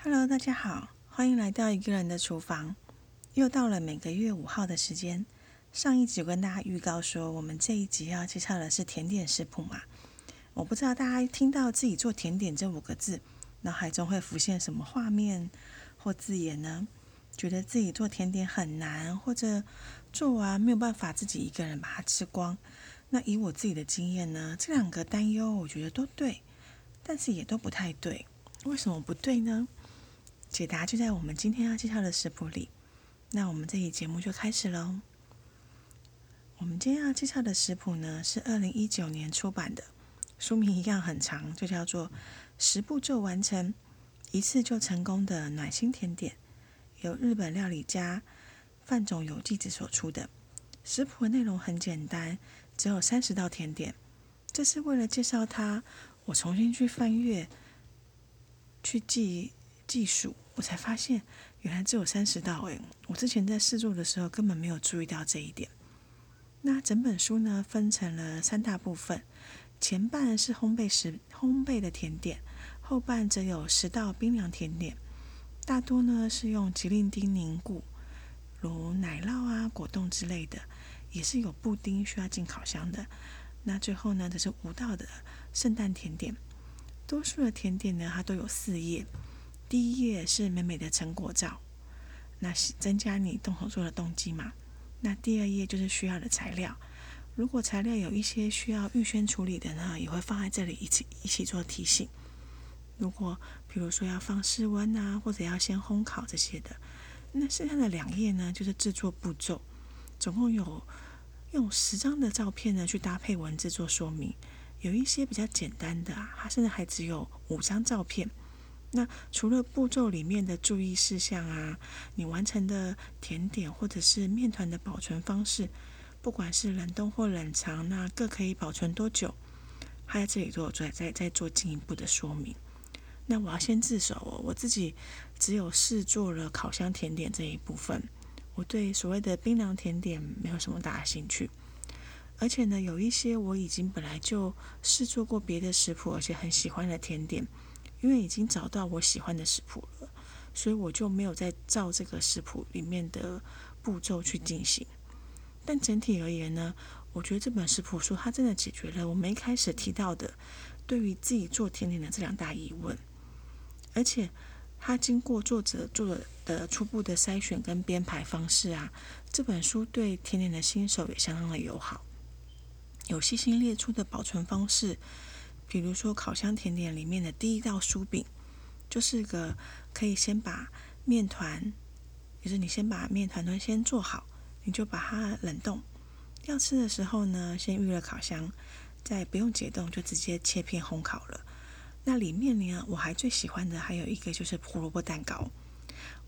Hello，大家好，欢迎来到一个人的厨房。又到了每个月五号的时间。上一集跟大家预告说，我们这一集要介绍的是甜点食谱嘛。我不知道大家听到自己做甜点这五个字，脑海中会浮现什么画面或字眼呢？觉得自己做甜点很难，或者做完没有办法自己一个人把它吃光？那以我自己的经验呢，这两个担忧我觉得都对，但是也都不太对。为什么不对呢？解答就在我们今天要介绍的食谱里。那我们这期节目就开始喽。我们今天要介绍的食谱呢，是二零一九年出版的，书名一样很长，就叫做《十步骤完成一次就成功的暖心甜点》，由日本料理家范总有纪子所出的。食谱的内容很简单，只有三十道甜点。这是为了介绍它，我重新去翻阅、去记记数，我才发现。原来只有三十道诶，我之前在试做的时候根本没有注意到这一点。那整本书呢分成了三大部分，前半是烘焙食烘焙的甜点，后半则有十道冰凉甜点，大多呢是用吉林丁凝固，如奶酪啊、果冻之类的，也是有布丁需要进烤箱的。那最后呢，则是五道的圣诞甜点，多数的甜点呢它都有四页。第一页是美美的成果照，那是增加你动手做的动机嘛？那第二页就是需要的材料，如果材料有一些需要预先处理的呢，也会放在这里一起一起做提醒。如果比如说要放室温啊，或者要先烘烤这些的，那剩下的两页呢，就是制作步骤，总共有用十张的照片呢去搭配文字做说明，有一些比较简单的啊，它甚至还只有五张照片。那除了步骤里面的注意事项啊，你完成的甜点或者是面团的保存方式，不管是冷冻或冷藏，那各可以保存多久？还在这里做再再再做进一步的说明。那我要先自首哦，我自己只有试做了烤箱甜点这一部分，我对所谓的冰凉甜点没有什么大的兴趣。而且呢，有一些我已经本来就试做过别的食谱，而且很喜欢的甜点。因为已经找到我喜欢的食谱了，所以我就没有再照这个食谱里面的步骤去进行。但整体而言呢，我觉得这本食谱书它真的解决了我们一开始提到的对于自己做甜点的这两大疑问。而且它经过作者做的初步的筛选跟编排方式啊，这本书对甜点的新手也相当的友好，有细心列出的保存方式。比如说烤箱甜点里面的第一道酥饼，就是个可以先把面团，就是你先把面团团先做好，你就把它冷冻。要吃的时候呢，先预热烤箱，再不用解冻就直接切片烘烤了。那里面呢，我还最喜欢的还有一个就是胡萝卜蛋糕。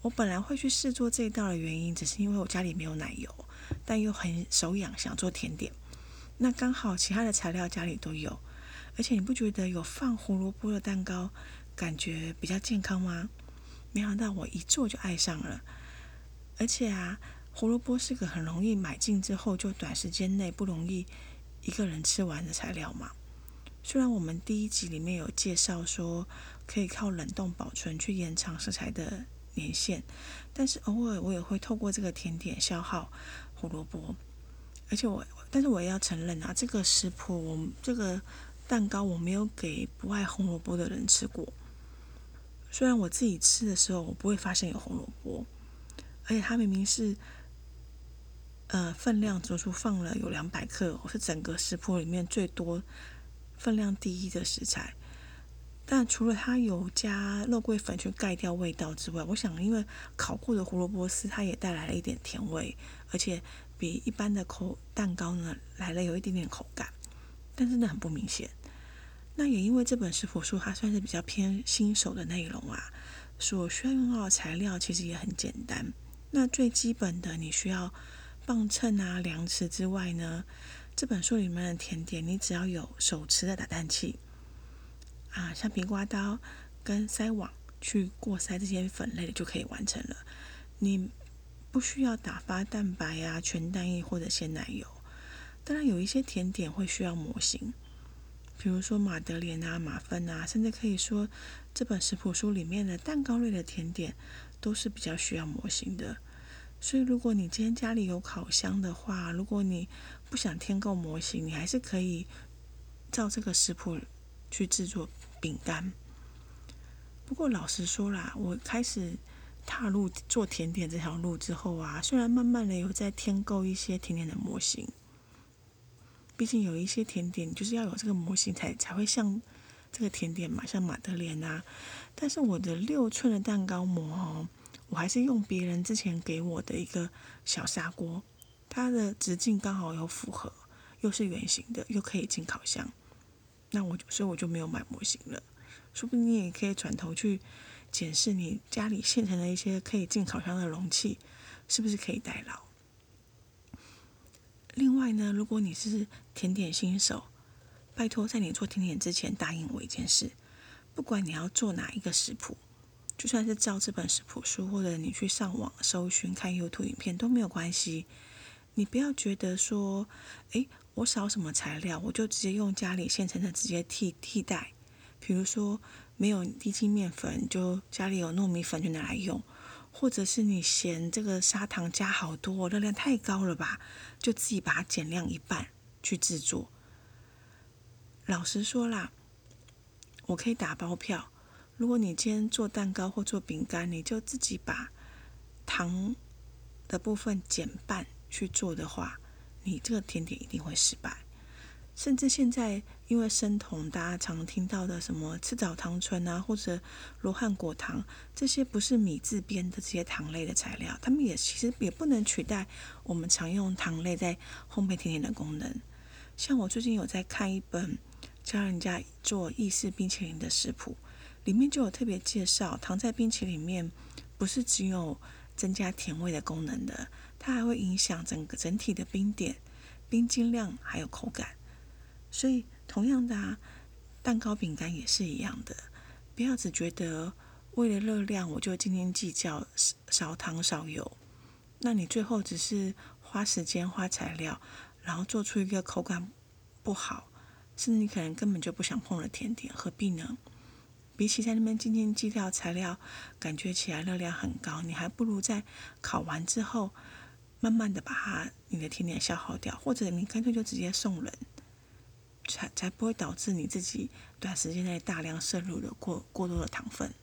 我本来会去试做这一道的原因，只是因为我家里没有奶油，但又很手痒，想做甜点。那刚好其他的材料家里都有。而且你不觉得有放胡萝卜的蛋糕感觉比较健康吗？没想到我一做就爱上了。而且啊，胡萝卜是个很容易买进之后就短时间内不容易一个人吃完的材料嘛。虽然我们第一集里面有介绍说可以靠冷冻保存去延长食材的年限，但是偶尔我也会透过这个甜点消耗胡萝卜。而且我，但是我也要承认啊，这个食谱我这个。蛋糕我没有给不爱红萝卜的人吃过，虽然我自己吃的时候我不会发现有红萝卜，而且它明明是，呃，分量足足放了有两百克，我是整个食谱里面最多分量第一的食材。但除了它有加肉桂粉去盖掉味道之外，我想因为烤过的胡萝卜丝它也带来了一点甜味，而且比一般的口蛋糕呢来了有一点点口感，但真的很不明显。那也因为这本食谱书它算是比较偏新手的内容啊，所需要用到的材料其实也很简单。那最基本的你需要磅秤啊、量尺之外呢，这本书里面的甜点你只要有手持的打蛋器啊，橡皮刮刀跟筛网去过筛这些粉类的就可以完成了。你不需要打发蛋白啊、全蛋液或者鲜奶油。当然有一些甜点会需要模型。比如说马德莲啊、马芬啊，甚至可以说这本食谱书里面的蛋糕类的甜点都是比较需要模型的。所以，如果你今天家里有烤箱的话，如果你不想添购模型，你还是可以照这个食谱去制作饼干。不过，老实说啦，我开始踏入做甜点这条路之后啊，虽然慢慢的有在添购一些甜点的模型，毕竟有一些甜点就是要有这个模型才才会像这个甜点嘛，像马德莲啊。但是我的六寸的蛋糕模哦。我还是用别人之前给我的一个小砂锅，它的直径刚好有符合，又是圆形的，又可以进烤箱。那我所以我就没有买模型了。说不定你也可以转头去检视你家里现成的一些可以进烤箱的容器，是不是可以代劳？另外呢，如果你是甜点新手，拜托在你做甜点之前答应我一件事，不管你要做哪一个食谱。就算是照这本食谱书，或者你去上网搜寻看 YouTube 影片都没有关系。你不要觉得说，诶，我少什么材料，我就直接用家里现成的直接替替代。比如说没有低筋面粉，就家里有糯米粉就拿来用；或者是你嫌这个砂糖加好多，热量太高了吧，就自己把它减量一半去制作。老实说啦，我可以打包票。如果你今天做蛋糕或做饼干，你就自己把糖的部分减半去做的话，你这个甜点一定会失败。甚至现在因为生酮，大家常听到的什么赤藻糖醇啊，或者罗汉果糖，这些不是米制编的这些糖类的材料，它们也其实也不能取代我们常用糖类在烘焙甜点的功能。像我最近有在看一本教人家做意式冰淇淋的食谱。里面就有特别介绍，糖在冰淇淋里面不是只有增加甜味的功能的，它还会影响整个整体的冰点、冰晶量还有口感。所以同样的啊，蛋糕、饼干也是一样的，不要只觉得为了热量我就斤斤计较少糖少油，那你最后只是花时间花材料，然后做出一个口感不好，甚至你可能根本就不想碰的甜点，何必呢？比起在那边斤斤计较材料，感觉起来热量很高，你还不如在烤完之后，慢慢的把它你的甜点消耗掉，或者你干脆就直接送人，才才不会导致你自己短时间内大量摄入了过过多的糖分，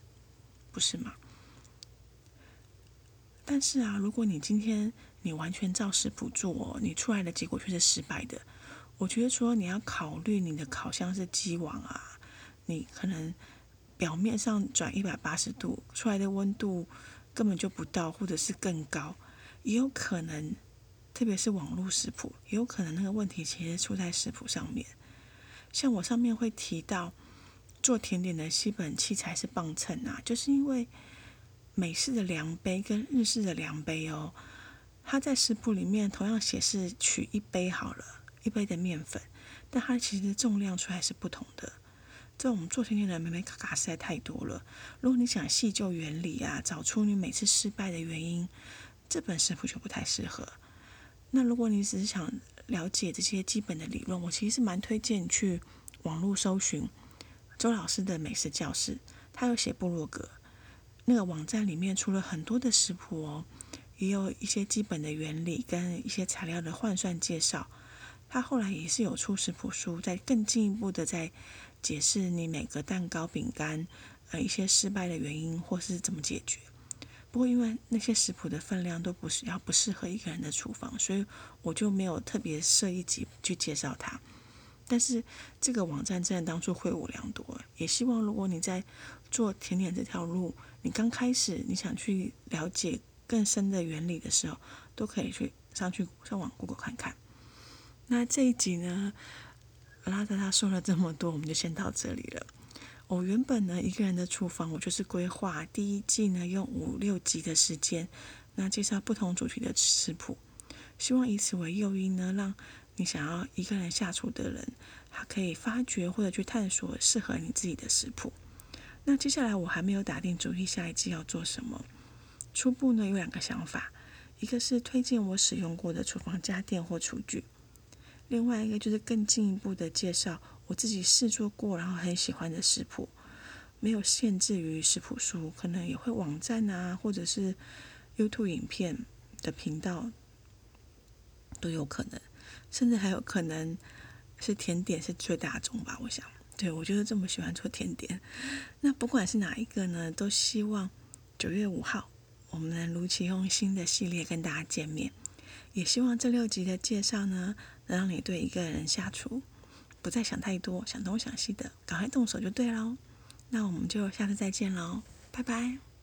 不是吗？但是啊，如果你今天你完全照食谱做，你出来的结果却是失败的，我觉得说你要考虑你的烤箱是机网啊，你可能。表面上转一百八十度，出来的温度根本就不到，或者是更高，也有可能，特别是网络食谱，也有可能那个问题其实出在食谱上面。像我上面会提到做甜点的基本器材是磅秤啊，就是因为美式的量杯跟日式的量杯哦，它在食谱里面同样写是取一杯好了，一杯的面粉，但它其实重量出来是不同的。这种做甜点的美美卡卡实在太多了。如果你想细究原理啊，找出你每次失败的原因，这本食谱就不太适合。那如果你只是想了解这些基本的理论，我其实是蛮推荐去网络搜寻周老师的美食教室，他有写部落格，那个网站里面除了很多的食谱哦，也有一些基本的原理跟一些材料的换算介绍。他后来也是有出食谱书，在更进一步的在。解释你每个蛋糕、饼干，呃，一些失败的原因或是怎么解决。不过因为那些食谱的分量都不是要不适合一个人的厨房，所以我就没有特别设一集去介绍它。但是这个网站真的当初惠我良多，也希望如果你在做甜点这条路，你刚开始你想去了解更深的原理的时候，都可以去上去上网 Google 看看。那这一集呢？拉着他说了这么多，我们就先到这里了。我原本呢一个人的厨房，我就是规划第一季呢用五六集的时间，那介绍不同主题的食谱，希望以此为诱因呢，让你想要一个人下厨的人，他可以发掘或者去探索适合你自己的食谱。那接下来我还没有打定主意下一季要做什么，初步呢有两个想法，一个是推荐我使用过的厨房家电或厨具。另外一个就是更进一步的介绍我自己试做过，然后很喜欢的食谱，没有限制于食谱书，可能也会网站啊，或者是 YouTube 影片的频道都有可能，甚至还有可能是甜点是最大众吧，我想。对我就是这么喜欢做甜点。那不管是哪一个呢，都希望九月五号我们能如期用新的系列跟大家见面。也希望这六集的介绍呢，能让你对一个人下厨不再想太多，想东想西的，赶快动手就对喽。那我们就下次再见喽，拜拜。